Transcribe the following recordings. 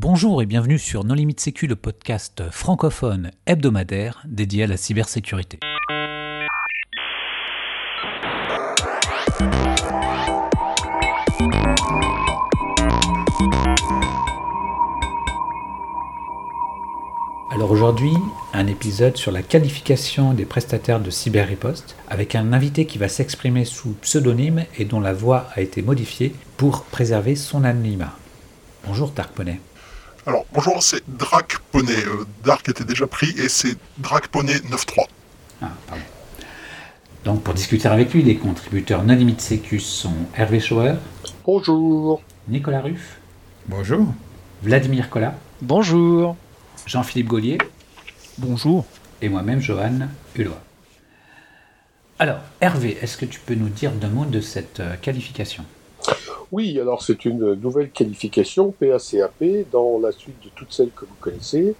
Bonjour et bienvenue sur Non Limite Sécu, le podcast francophone hebdomadaire dédié à la cybersécurité. Alors aujourd'hui, un épisode sur la qualification des prestataires de cyberriposte avec un invité qui va s'exprimer sous pseudonyme et dont la voix a été modifiée pour préserver son anonymat. Bonjour Dark Poney. Alors bonjour, c'est Drac Poney. Euh, Dark était déjà pris et c'est Drac Poney 9.3. Ah, pardon. Donc pour discuter avec lui, les contributeurs non limite sécu sont Hervé Schauer, Bonjour. Nicolas Ruff, Bonjour. Vladimir Collat, Bonjour. Jean-Philippe Gaulier Bonjour. et moi-même Johan Hulot. Alors Hervé, est-ce que tu peux nous dire deux mots de cette euh, qualification? Oui, alors c'est une nouvelle qualification PACAP dans la suite de toutes celles que vous connaissez.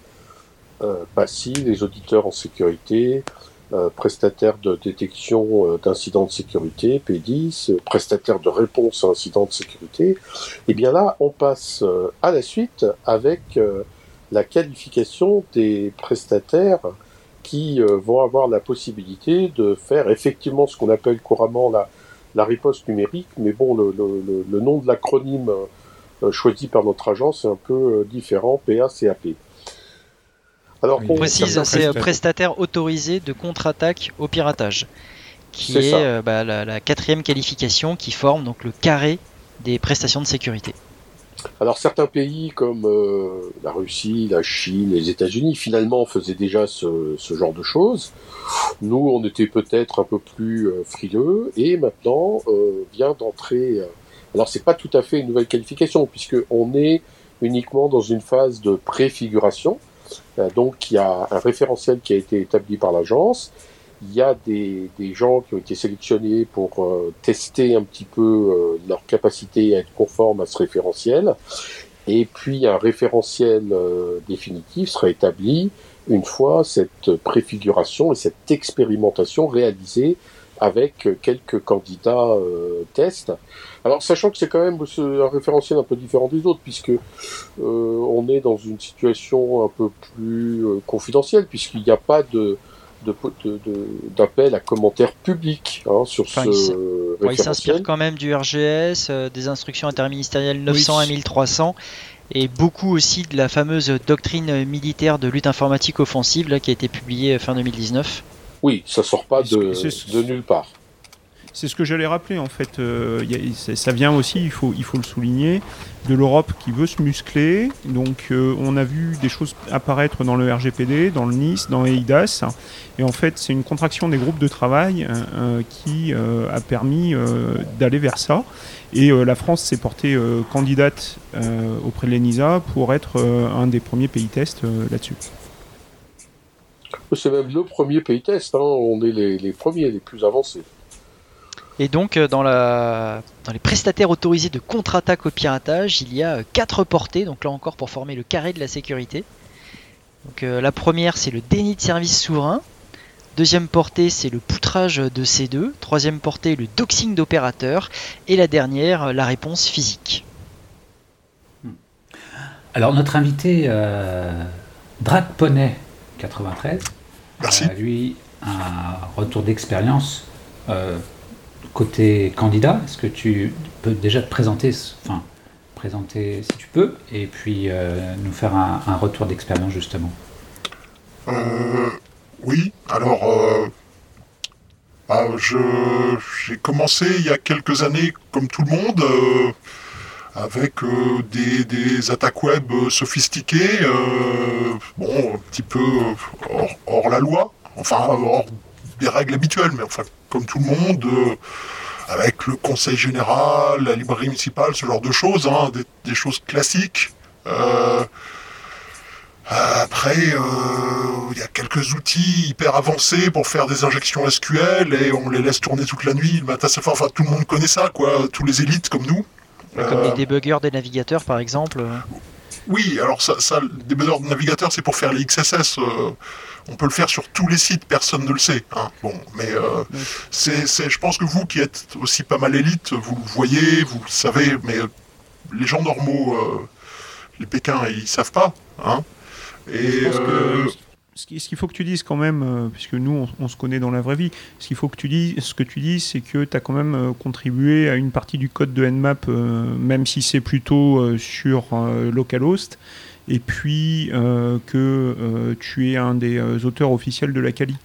Euh, PACI, les auditeurs en sécurité, euh, prestataire de détection euh, d'incidents de sécurité, P10, euh, prestataire de réponse à incidents de sécurité. Et bien là, on passe euh, à la suite avec la qualification des prestataires qui vont avoir la possibilité de faire effectivement ce qu'on appelle couramment la, la riposte numérique, mais bon, le, le- le- le nom de l'acronyme euh, choisi par notre agence est un peu euh, différent, PACAP. Alors, On précise, c'est euh, prestataires. prestataire autorisé de contre-attaque au piratage, qui C'est est euh, bah, la, la quatrième qualification qui forme donc le carré des prestations de sécurité. Alors certains pays comme euh, la Russie, la Chine, les États-Unis, finalement faisaient déjà ce, genre de choses. Nous, on était peut-être un peu plus euh, frileux et maintenant euh, vient d'entrer. euh, alors c'est pas tout à fait une nouvelle qualification puisque on est uniquement dans une phase de préfiguration. Euh, donc il y a un référentiel qui a été établi par l'agence. Il y a des, des gens qui ont été sélectionnés pour euh, tester un petit peu euh, leur capacité à être conforme à ce référentiel. Et puis un référentiel euh, définitif sera établi une fois cette préfiguration et cette expérimentation réalisée avec quelques candidats tests. Alors sachant que c'est quand même un référentiel un peu différent des autres puisque on est dans une situation un peu plus confidentielle puisqu'il n'y a pas de- d'appel à commentaires publics hein, sur Enfin, ce il s'inspire quand même du RGS, euh, des instructions interministérielles 900 Oui. à 1300, et beaucoup aussi de la fameuse doctrine militaire de lutte informatique offensive là, qui a été publiée euh, fin 2019. Oui, ça sort pas de nulle part. C'est ce que j'allais rappeler en fait. euh, ça vient aussi, il faut, le souligner, de l'Europe qui veut se muscler. Donc euh, on a vu des choses apparaître dans le RGPD, dans le NIS, dans EIDAS. Et en fait c'est une contraction des groupes de travail euh, qui a permis d'aller vers ça. Et la France s'est portée candidate auprès de l'ENISA pour être un des premiers pays tests là-dessus. C'est même le premier pays test, hein. on est les premiers, les plus avancés. Et donc euh, dans, la... dans les prestataires autorisés de contre-attaque au piratage, il y a euh, quatre portées, donc là encore pour former le carré de la sécurité. Donc euh, la première c'est le déni de service souverain. Deuxième portée c'est le poutrage de C2. Troisième portée le doxing d'opérateur. Et la dernière la réponse physique. Alors notre invité euh, Drac Poney 93 Merci. a lui un retour d'expérience euh, côté candidat. Est-ce que tu peux déjà te présenter, enfin présenter si tu peux, et puis euh, nous faire un, retour d'expérience justement? Euh, oui, alors euh, bah, j'ai commencé il y a quelques années, comme tout le monde, euh, avec des, attaques web sophistiquées, bon, un petit peu hors, hors la loi, enfin hors des règles habituelles, mais enfin comme tout le monde. euh, avec le conseil général, la librairie municipale, ce genre de choses, hein, des, des choses classiques. Euh, après, euh, il y a quelques outils hyper avancés pour faire des injections SQL et on les laisse tourner toute la nuit, le matin. Enfin, tout le monde connaît ça, quoi. Tous les élites comme nous. Comme les débuggers des navigateurs par exemple. oui, alors ça, ça le débuggeur de navigateur, c'est pour faire les XSS. euh, on peut le faire sur tous les sites, personne ne le sait. hein. Bon, mais euh, c'est, c'est- je pense que vous qui êtes aussi pas mal élite, vous le voyez, vous le savez, mais euh, les gens normaux, euh, les Pékins, ils savent pas. Hein. Et ce qu'il faut que tu dises quand même, puisque nous on, se connaît dans la vraie vie, ce qu'il faut que tu dises, ce que tu dis, c'est que tu as quand même contribué à une partie du code de Nmap, même si c'est plutôt sur localhost, et puis que tu es un des auteurs officiels de la Kali.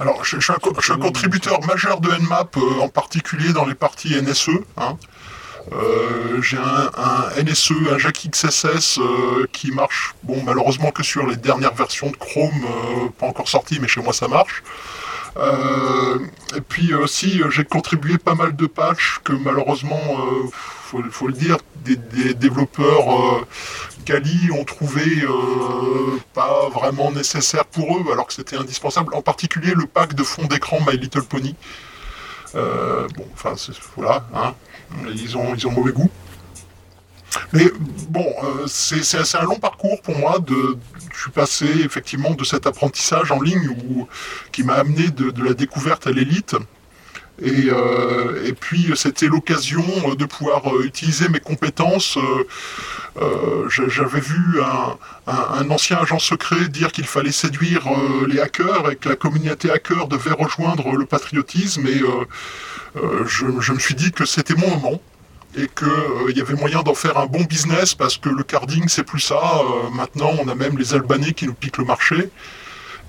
Alors, je, suis un, contributeur majeur de Nmap, euh, en particulier dans les parties NSE. Hein. Euh, j'ai un, NSE, un Jack XSS euh, qui marche, bon, malheureusement que sur les dernières versions de Chrome, pas encore sorties, mais chez moi ça marche. et puis aussi, j'ai contribué pas mal de patchs que malheureusement, il faut, le dire, des développeurs Kali ont trouvé euh, pas vraiment nécessaire pour eux, alors que c'était indispensable, en particulier le pack de fond d'écran My Little Pony. Euh, bon, enfin, voilà, hein, ils, ont, ils ont mauvais goût. Mais bon, euh, c'est un long parcours pour moi. De, je suis passé effectivement de cet apprentissage en ligne qui m'a amené de, la découverte à l'élite. Et, et, puis c'était l'occasion de pouvoir utiliser mes compétences euh, j'avais vu un, ancien agent secret dire qu'il fallait séduire euh, les hackers et que la communauté hacker devait rejoindre le patriotisme. Et euh, je, me suis dit que c'était mon moment et qu'il y avait moyen d'en faire un bon business parce que le carding c'est plus ça. maintenant on a même les Albanais qui nous piquent le marché.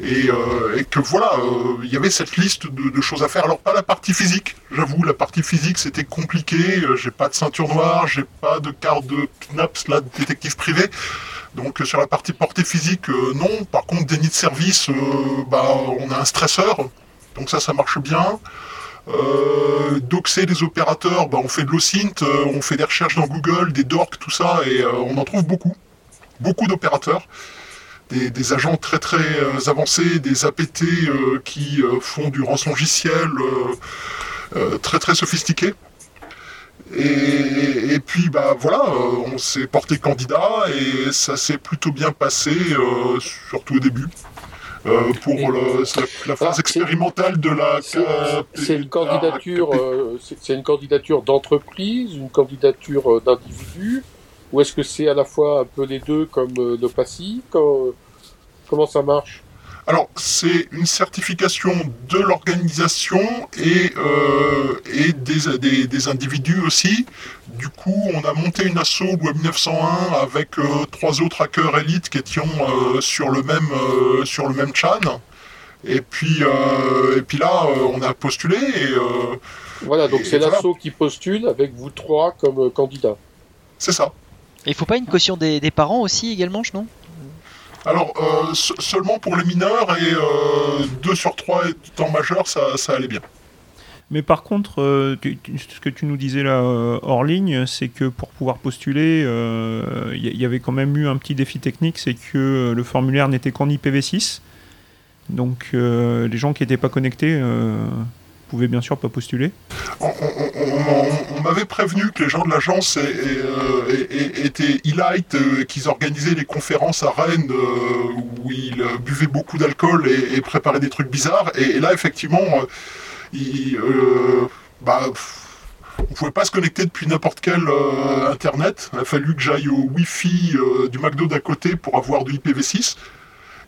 Euh, et, que voilà, euh, il y avait cette liste de, choses à faire. Alors pas la partie physique, j'avoue, la partie physique c'était compliqué. Euh, j'ai pas de ceinture noire, j'ai pas de carte de PNAPS là, de détective privé. Donc sur la partie portée physique, non. Par contre, déni de service, bah, on a un stresseur. Donc ça, ça marche bien. doxer des opérateurs, bah, on fait de l'OSINT, on fait des recherches dans Google, des dorks, tout ça, et on en trouve beaucoup. Beaucoup d'opérateurs des, agents très très euh, avancés, des APT euh, qui euh, font du rançongiciel très très sophistiqué. Et, puis bah voilà, on s'est porté candidat et ça s'est plutôt bien passé, surtout au début. pour la, phase ah, expérimentale de la. C'est une candidature, c'est une candidature d'entreprise, une candidature d'individu, ou est-ce que c'est à la fois un peu les deux comme le passif Comment ça marche alors, c'est une certification de l'organisation et, euh, et des, des, individus aussi. Du coup, on a monté une asso Web 901 avec euh, trois autres hackers élites qui étaient euh, sur, le même, sur le même chan. Et puis, et puis là, on a postulé. voilà, donc c'est l'asso qui postule avec vous trois comme candidats. C'est ça. Il faut pas une caution des, des parents aussi également, non? Alors, euh, seulement pour les mineurs et 2 euh, sur 3 étant majeurs, ça, ça allait bien. Mais par contre, euh, ce que tu nous disais là hors ligne, c'est que pour pouvoir postuler, il y, avait quand même eu un petit défi technique, c'est que le formulaire n'était qu'en IPv6. Donc les gens qui n'étaient pas connectés pouvait bien sûr pas postuler On, m'avait prévenu que les gens de l'agence euh, étaient e-light, euh, qu'ils organisaient des conférences à Rennes euh, où ils buvaient beaucoup d'alcool et, préparaient des trucs bizarres. Et, là, effectivement, ils, bah, on pouvait pas se connecter depuis n'importe quel internet. Il a fallu que j'aille au Wi-Fi du McDo d'à côté pour avoir du IPv6.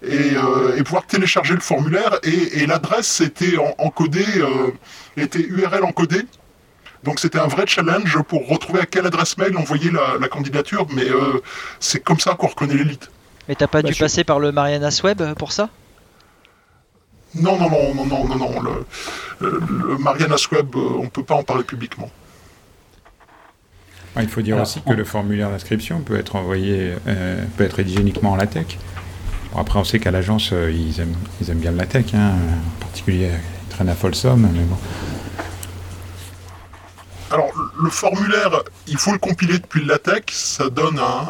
Euh, et, pouvoir télécharger le formulaire. Et, l'adresse était encodée, euh, était URL encodée. Donc c'était un vrai challenge pour retrouver à quelle adresse mail envoyer la, candidature, mais euh, c'est comme ça qu'on reconnaît l'élite. Mais t'as pas bah, dû passer par le Marianas Web pour ça? Non, non, non, non, non, non, non. Le, le Marianas Web, on peut pas en parler publiquement. Ah, il faut dire aussi que le formulaire d'inscription peut être envoyé, peut être rédigé uniquement en LaTeX après, on sait qu'à l'agence, euh, ils, aiment, ils aiment bien le latex, hein, en particulier, ils traînent à Folsom, mais bon. Alors, le formulaire, il faut le compiler depuis le latex, ça donne un.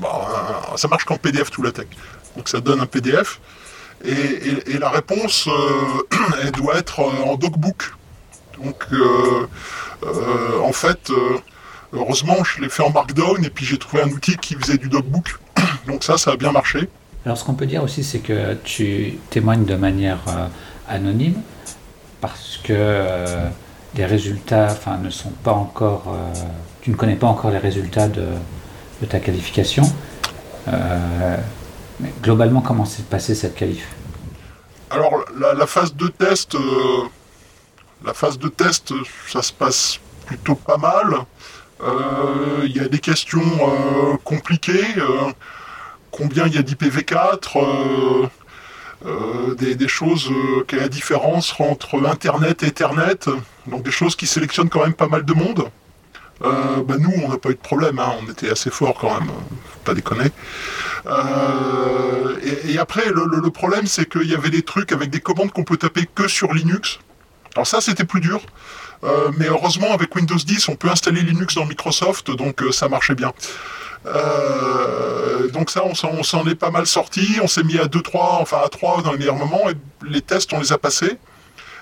Bah, ça marche qu'en PDF tout latex. Donc, ça donne un PDF. Et, la réponse, euh, elle doit être en docbook. Donc, euh, en fait, heureusement, je l'ai fait en Markdown et puis j'ai trouvé un outil qui faisait du docbook. Donc, ça, ça a bien marché. Alors ce qu'on peut dire aussi, c'est que tu témoignes de manière euh, anonyme parce que euh, les résultats ne sont pas encore... Euh, tu ne connais pas encore les résultats de, ta qualification. Mais globalement, comment s'est passée cette qualif? Alors, la, phase de test, la phase de test, ça se passe plutôt pas mal. Il y a des questions compliquées. Combien il y a d'IPv4 euh, euh, des, des choses, euh, quelle est la différence entre Internet et Ethernet, donc des choses qui sélectionnent quand même pas mal de monde. Bah nous, on n'a pas eu de problème, hein, on était assez fort quand même, faut pas déconner. Et, après, le, problème, c'est qu'il y avait des trucs avec des commandes qu'on peut taper que sur Linux. Alors ça, c'était plus dur. Mais heureusement, avec Windows 10, on peut installer Linux dans Microsoft, donc ça marchait bien. Euh, donc ça, on s'en- est pas mal sorti. On s'est mis à 2-3, enfin à 3 dans les meilleurs moments, les tests, on les a passés.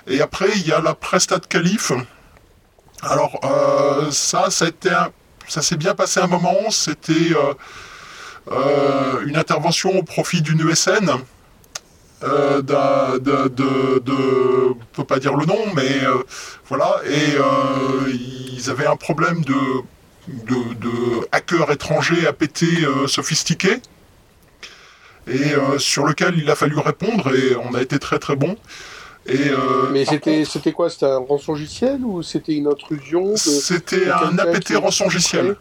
Et après, il y a la Prestat Calif. Alors euh, ça, ça, un- ça s'est bien passé un moment. C'était euh, euh, une intervention au profit d'une ESN. Euh, de, de, de- peut pas dire le nom, mais voilà, et ils avaient un problème de, de, de hackers étrangers péter euh, sophistiqués, et euh, sur lequel il a fallu répondre, et on a été très très bon. Et, euh, Mais c'était contre, quoi? C'était un rançongiciel ou c'était une intrusion de- c'était un APT rançongiciel.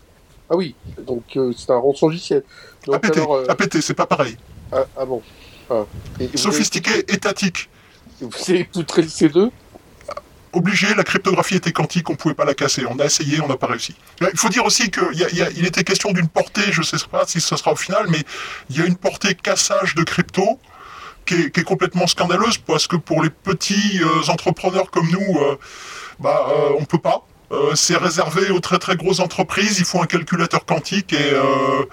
Ah oui, donc c'est un rançongiciel. Donc APT, alors, APT, c'est pas pareil. ah, ah bon. Ah. Et Sophistiqué, étatique. avez- Vous avez poutré le C2 obligé, la cryptographie était quantique, on pouvait pas la casser. On a essayé, on n'a pas réussi. Il faut dire aussi qu'il était question d'une portée, je sais pas si ce sera au final, mais il y a une portée cassage de crypto qui est, qui est complètement scandaleuse parce que pour les petits euh, entrepreneurs comme nous, euh, bah, euh, on peut pas. Euh, c'est réservé aux très très grosses entreprises, il faut un calculateur quantique et euh,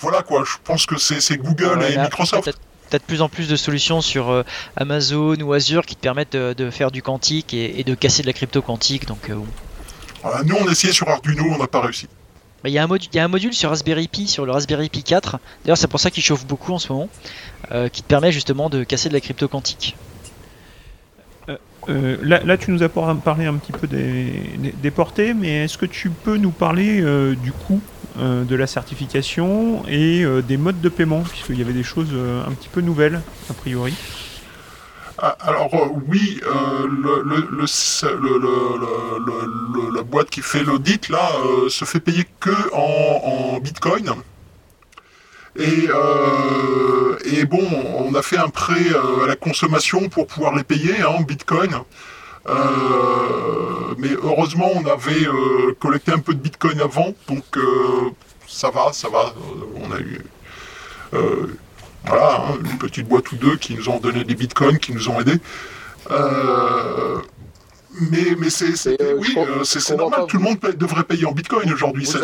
voilà quoi. Je pense que c'est Google Ouais, et Microsoft. Peut-être peut-être de plus en plus de solutions sur euh, Amazon ou Azure qui te permettent de, de faire du quantique et, et de casser de la crypto quantique. Donc, euh, bon. Voilà, nous on a essayé sur Arduino, on n'a pas réussi. Il y, a un modu- il y a un module sur Raspberry Pi, sur le Raspberry Pi 4. D'ailleurs, c'est pour ça qu'il chauffe beaucoup en ce moment, euh, qui te permet justement de casser de la crypto quantique. Euh, là, là, tu nous as par- parlé un petit peu des, des- des portées, mais est-ce que tu peux nous parler euh, du coût euh, de la certification et euh, des modes de paiement, puisqu'il y avait des choses euh, un petit peu nouvelles, a priori Alors oui, la boîte qui fait l'audit là se fait payer que en, Bitcoin. Et, bon, on a fait un prêt à la consommation pour pouvoir les payer hein, en Bitcoin. Euh, mais heureusement, on avait euh, collecté un peu de Bitcoin avant, donc euh, ça va, ça va. On a eu voilà, hein, une petite boîte ou deux qui nous ont donné des bitcoins, qui nous ont aidés. Euh, mais mais c'est euh, oui, c'est normal, tout le monde devrait payer en bitcoin aujourd'hui. Ça,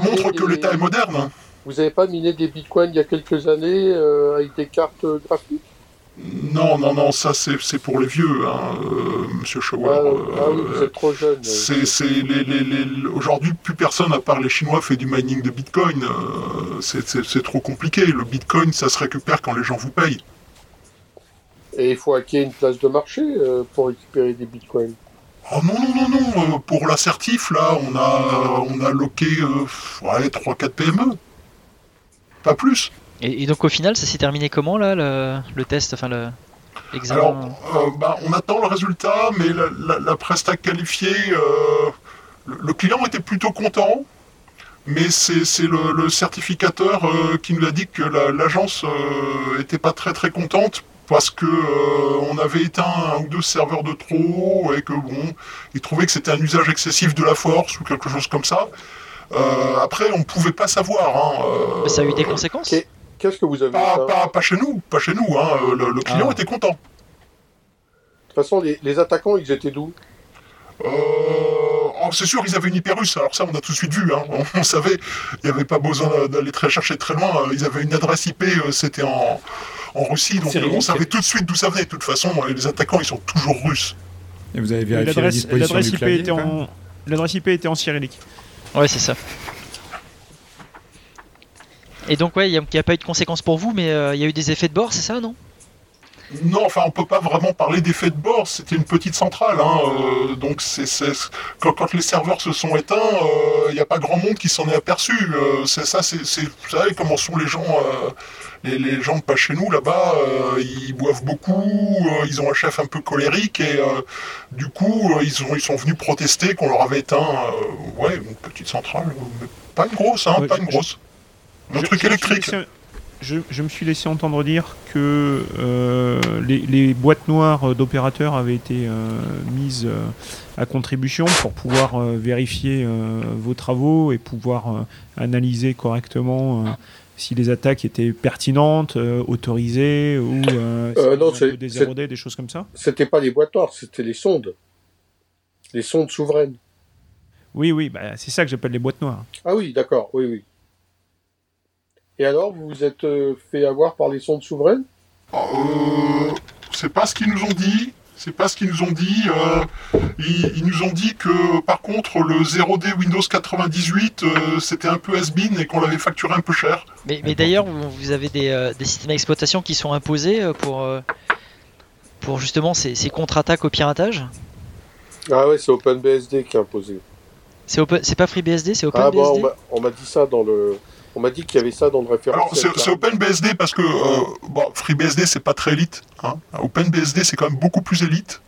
montre que des- l'État est moderne. hein. Vous n'avez pas miné des bitcoins il y a quelques années euh, avec des cartes graphiques? Non, non, non, ça c'est pour les vieux, hein, euh, Monsieur ah, Schauer. ah euh, oui, vous êtes trop jeune. les, Aujourd'hui, plus personne, à part les Chinois, fait du mining de Bitcoin. Euh, c'est, trop compliqué. Le Bitcoin, ça se récupère quand les gens vous payent. Et il faut hacker une place de marché pour récupérer des bitcoins. Oh non, non, non, non. pour l'assertif, là, on a, on a loqué euh, ouais, 3-4 PME. Pas plus. Et, et donc au final, ça s'est terminé comment là, le, le test, enfin le l'examen Alors, euh, bah, on attend le résultat, mais la, la, la presta qualifiée, euh, le, le client était plutôt content, mais c'est c'est le, le certificateur euh, qui nous a dit que la- l'agence euh, était pas très très contente parce que euh, on avait éteint un ou deux serveurs de trop et que bon, il trouvait que c'était un usage excessif de la force ou quelque chose comme ça. Euh, après, on pouvait pas savoir. Hein, euh, Mais ça a eu des conséquences? Qu'est-ce que vous avez pas, pas, pas chez nous, pas chez nous. Hein, le, le client Ah. était content. De toute façon, les, les attaquants, ils étaient d'où? Euh, oh, c'est sûr, ils avaient une hyperus, alors ça on a tout de suite vu, hein. on, on savait, il n'y avait pas besoin d'aller très chercher très loin, euh, ils avaient une adresse IP, euh, c'était en, en Russie, donc euh, on savait tout de suite d'où ça venait, de toute façon, euh, les attaquants ils sont toujours russes. Et vous avez vérifié la L'adresse IP, était en... l'adresse IP était en cyrillique. Ouais, c'est ça. Et donc ouais, il n'y a, il y a pas eu de conséquences pour vous, mais euh, il y a eu des effets de bord, c'est ça, non? Non, enfin, on peut pas vraiment parler d'effet de bord. C'était une petite centrale, hein, euh, donc c'est c'est- quand, quand les serveurs se sont éteints, il n'y a pas grand monde qui s'en est aperçu. Euh, c'est ça, c'est c'est- vous savez comment sont les gens, euh, les, les gens de pas chez nous là-bas. euh, ils boivent beaucoup, euh, ils ont un chef un peu colérique et euh, du coup, euh, ils ont ils sont venus protester qu'on leur avait éteint, euh, ouais, une petite centrale, euh, mais pas une grosse, hein, Ouais, pas une grosse, un Je- truc je me suis laissé- Je, je me suis laissé entendre dire que euh, les, les boîtes noires d'opérateurs avaient été euh, mises euh, à contribution pour pouvoir euh, vérifier euh, vos travaux et pouvoir euh, analyser correctement euh, si les attaques étaient pertinentes, euh, autorisées ou euh, Euh, non, désérodées, des choses comme ça. C'était pas les boîtes noires, c'était les sondes. Les sondes souveraines. Oui, oui, bah, c'est ça que j'appelle les boîtes noires. Ah oui, d'accord, oui, oui. Et alors, vous vous êtes euh, fait avoir par les sondes souveraines? Euh, c'est pas ce qu'ils nous ont dit. C'est pas ce qu'ils nous ont dit. euh, ils, ils nous ont dit que, par contre, le 0D Windows 98, euh, c'était un peu has-been et qu'on l'avait facturé un peu cher. Mais, mais d'ailleurs, vous, avez des, euh, des systèmes d'exploitation qui sont imposés pour, euh, pour justement ces, ces contre-attaques au piratage? Ah ouais, c'est OpenBSD qui a imposé. C'est open- c'est pas FreeBSD, c'est Ah OpenBSD. m'a- on m'a dit ça dans le... On m'a dit qu'il y avait ça dans le Alors, référentiel. c'est c'est OpenBSD parce que, euh, bon, FreeBSD, c'est pas très élite. Hein. OpenBSD, c'est quand même beaucoup plus élite.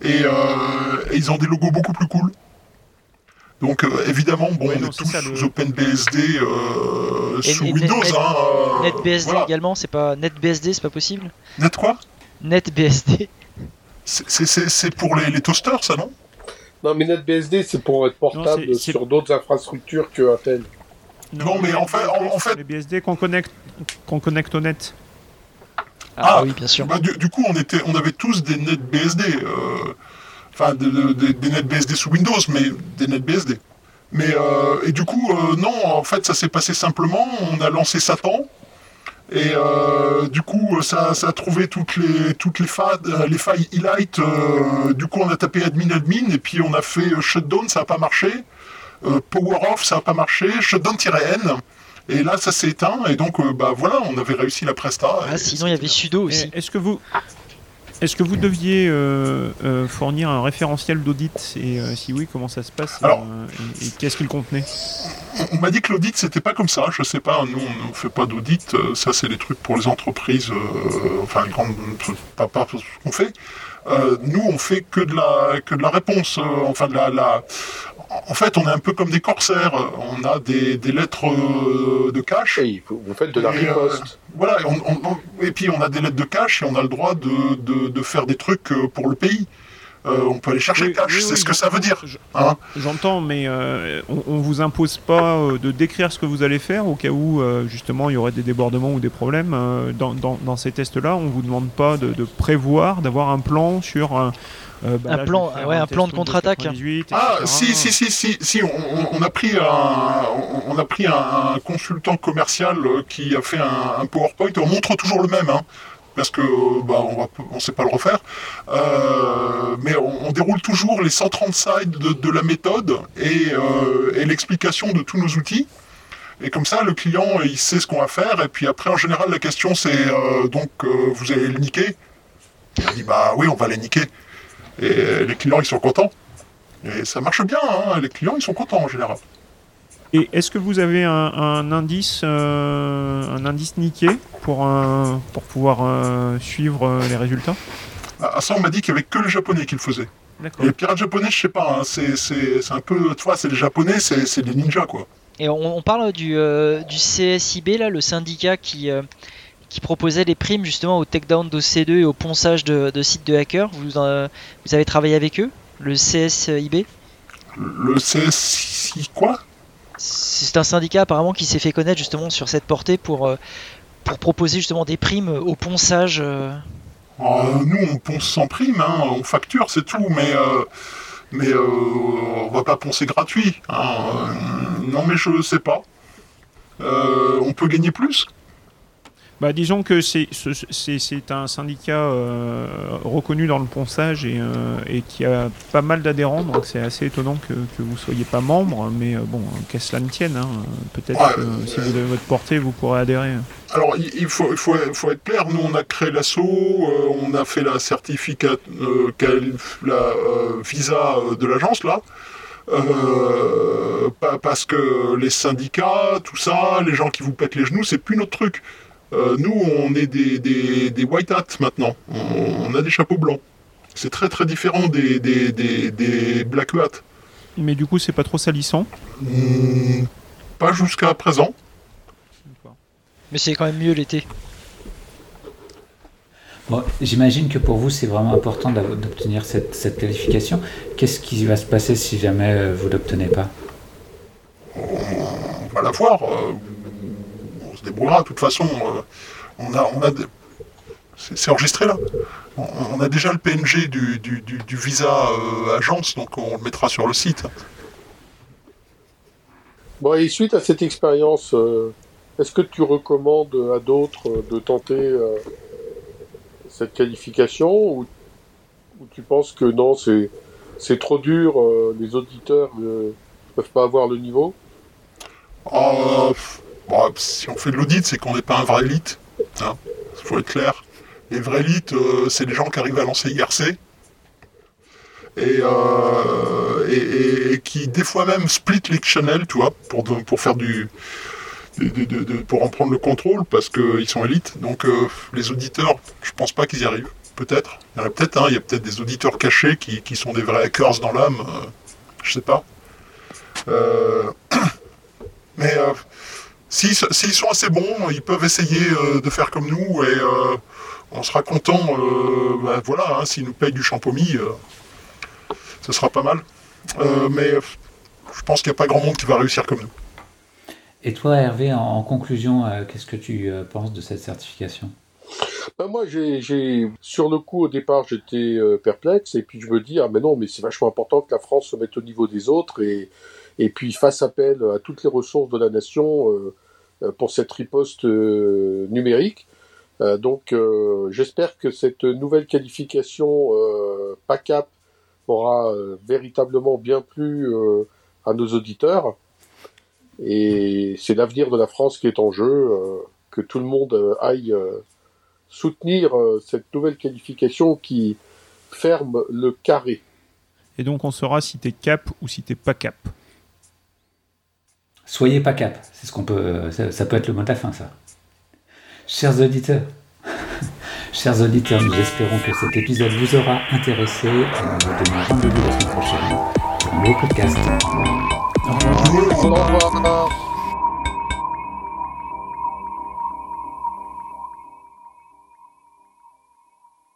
Et, euh, et ils ont des logos beaucoup plus cool. Donc, euh, évidemment, bon, Ouais, on non, est tous ça, le- sous OpenBSD euh, Et- sous et Windows. Net- hein, euh, NetBSD voilà. également, c'est pas NetBSD, c'est pas possible? Net quoi? NetBSD. C'est- pour les, les toasters, ça, non? Non, mais NetBSD, c'est pour être portable Non, sur d'autres infrastructures que Intel. Non, mais en fait- en- en fait- les BSD qu'on connecte, qu'on connecte au net. Ah, Ah, oui, bien sûr. Bah, du, du coup, on, était, on avait tous des NetBSD. euh, Enfin, de- de- de- des NetBSD sous Windows, mais des NetBSD. Mais, euh, et du coup, euh, non, en fait, ça s'est passé simplement. On a lancé Satan. Et euh, du coup, ça, ça a trouvé toutes les, toutes les, fa- les failles euh, du coup, on a tapé admin admin et puis on a fait shutdown, ça n'a pas marché. Euh, power off, ça n'a pas marché. Shutdown-n. Et là, ça s'est éteint. Et donc, euh, bah voilà, on avait réussi la presta. Ah, et sinon, il y avait sudo aussi. Est-ce que vous, est-ce que vous deviez euh, euh, fournir un référentiel d'audit et euh, si oui, comment ça se passe Alors- et, et qu'est-ce qu'il contenait? On m'a dit que l'audit c'était pas comme ça, je sais pas, nous on ne fait pas d'audit, ça c'est des trucs pour les entreprises, euh, enfin les grandes, pas, pas ce qu'on fait. Euh, nous on fait que de la, que de la réponse, euh, enfin de la, la- En fait on est un peu comme des corsaires, on a des, des lettres euh, de cache. Et vous faites de la euh, riposte. Voilà, et, on- on- on- et puis on a des lettres de cache et on a le droit de, de- de faire des trucs euh, pour le pays. Euh, on peut aller chercher Oui, oui, c'est oui, ce que ça veut dire. je- Hein J'entends, mais euh, on, on vous impose pas euh, de décrire ce que vous allez faire au cas où euh, justement il y aurait des débordements ou des problèmes. euh, dans, dans- dans ces tests-là, on vous demande pas de, de prévoir, d'avoir un plan sur un, euh, bah Un là, plan- ouais, un plan de contre-attaque. 98, Ah, si, si, si, si, si, on, a pris un, on, a pris un, un consultant commercial euh, qui a fait un, un PowerPoint. On montre toujours le même, hein, parce que bah, on va, on sait pas le refaire. Euh, mais on, on déroule toujours les 130 sides de, de la méthode et, euh, et l'explication de tous nos outils. Et comme ça, le client, il sait ce qu'on va faire. Et puis après, en général, la question c'est euh, donc, euh, vous allez le niquer? Et On dit bah oui, on va les niquer. Et les clients, ils sont contents. Et ça marche bien, hein, les clients ils sont contents en général. Et est-ce que vous avez un, un indice, euh, un indice niqué pour, un- pour pouvoir euh, suivre euh, les résultats? Ah, ça on m'a dit qu'il y avait que les japonais qui le faisaient. Les pirates japonais, je sais pas, hein, c'est, c'est, c'est un peu, tu vois, c'est les japonais, c'est, c'est des ninjas quoi. Et on, on parle du, euh, du CSIB, là, le syndicat qui, euh, qui proposait les primes justement au takedown d'OC2 et au ponçage de, de sites de hackers. Vous, euh, vous avez travaillé avec eux, le CSIB Le CSI quoi? C'est un syndicat apparemment qui s'est fait connaître justement sur cette portée pour, euh, pour proposer justement des primes au ponçage. euh. Euh, Nous on ponce sans prime, hein, on facture, c'est tout, mais, euh, mais euh, on va pas poncer gratuit. hein, non mais je sais pas. On peut gagner plus? Bah, disons que c'est ce- c'est c'est un syndicat euh, reconnu dans le ponçage et, euh, et qui a pas mal d'adhérents, donc c'est assez étonnant que, que vous soyez pas membre, mais euh, bon, qu'à cela ne tienne, hein, peut-être que euh, si vous avez votre portée, vous pourrez adhérer. alors, il faut, il, faut, il faut être clair, nous on a créé l'assaut, on a fait la certificat, la visa de l'agence là, parce que les syndicats, tout ça, les gens qui vous pètent les genoux, c'est plus notre truc. Nous, on est des, des, des white hats maintenant, on, a des chapeaux blancs. C'est très très différent des, des, des, black hats. Mais du coup, c'est pas trop salissant hmm, Pas jusqu'à présent. Mais c'est quand même mieux l'été. Bon, J'imagine que pour vous, c'est vraiment important d'obtenir cette, qualification. Qu'est-ce qui va se passer si jamais euh, vous ne l'obtenez pas? On va la voir. Euh, débrouillera. De toute façon, euh, on a, on a c'est enregistré là. On, a déjà le PNG du, du, visa agence, donc on le mettra sur le site. Bon, et suite à cette expérience, est-ce que tu recommandes à d'autres de tenter euh, cette qualification ou, tu penses que non, c'est, trop dur, euh, les auditeurs ne peuvent pas avoir le niveau? Euh, bah, Si on fait de l'audit, c'est qu'on n'est pas un vrai élite. Il hein, faut être clair. Les vrais élites, c'est les gens qui arrivent à lancer IRC. Et, et, qui des fois même split les channels, tu vois, pour, pour faire du, pour en prendre le contrôle parce qu'ils sont élites. Donc euh, les auditeurs, je pense pas qu'ils y arrivent. Peut-être. Il y en a peut-être, hein, il y a peut-être des auditeurs cachés qui, sont des vrais hackers dans l'âme. Euh, je sais pas. Euh, mais s'ils sont assez bons, ils peuvent essayer de faire comme nous et on sera content. Ben, voilà, hein, s'ils nous payent du champomis, ce sera pas mal. mais je pense qu'il n'y a pas grand monde qui va réussir comme nous. Et toi, Hervé, en, conclusion, euh, qu'est-ce que tu euh, penses de cette certification? Ben moi, j'ai, sur le coup, au départ, j'étais euh, perplexe, et puis je me dis, ah mais non, mais c'est vachement important que la France se mette au niveau des autres, et, et puis fasse appel à toutes les ressources de la nation pour cette riposte numérique. donc, j'espère que cette nouvelle qualification PACAP aura véritablement bien plu à nos auditeurs. Et c'est l'avenir de la France qui est en jeu, euh, que tout le monde euh, aille euh, soutenir cette nouvelle qualification qui ferme le carré. Et donc on saura si t'es cap ou si t'es pas cap. Soyez pas cap, c'est ce qu'on peut, ça, peut être le mot de la fin, ça. Chers auditeurs, chers auditeurs, nous espérons que cet épisode vous aura intéressé. On vous donne rendez-vous la semaine prochaine pour un nouveau podcast. Au revoir.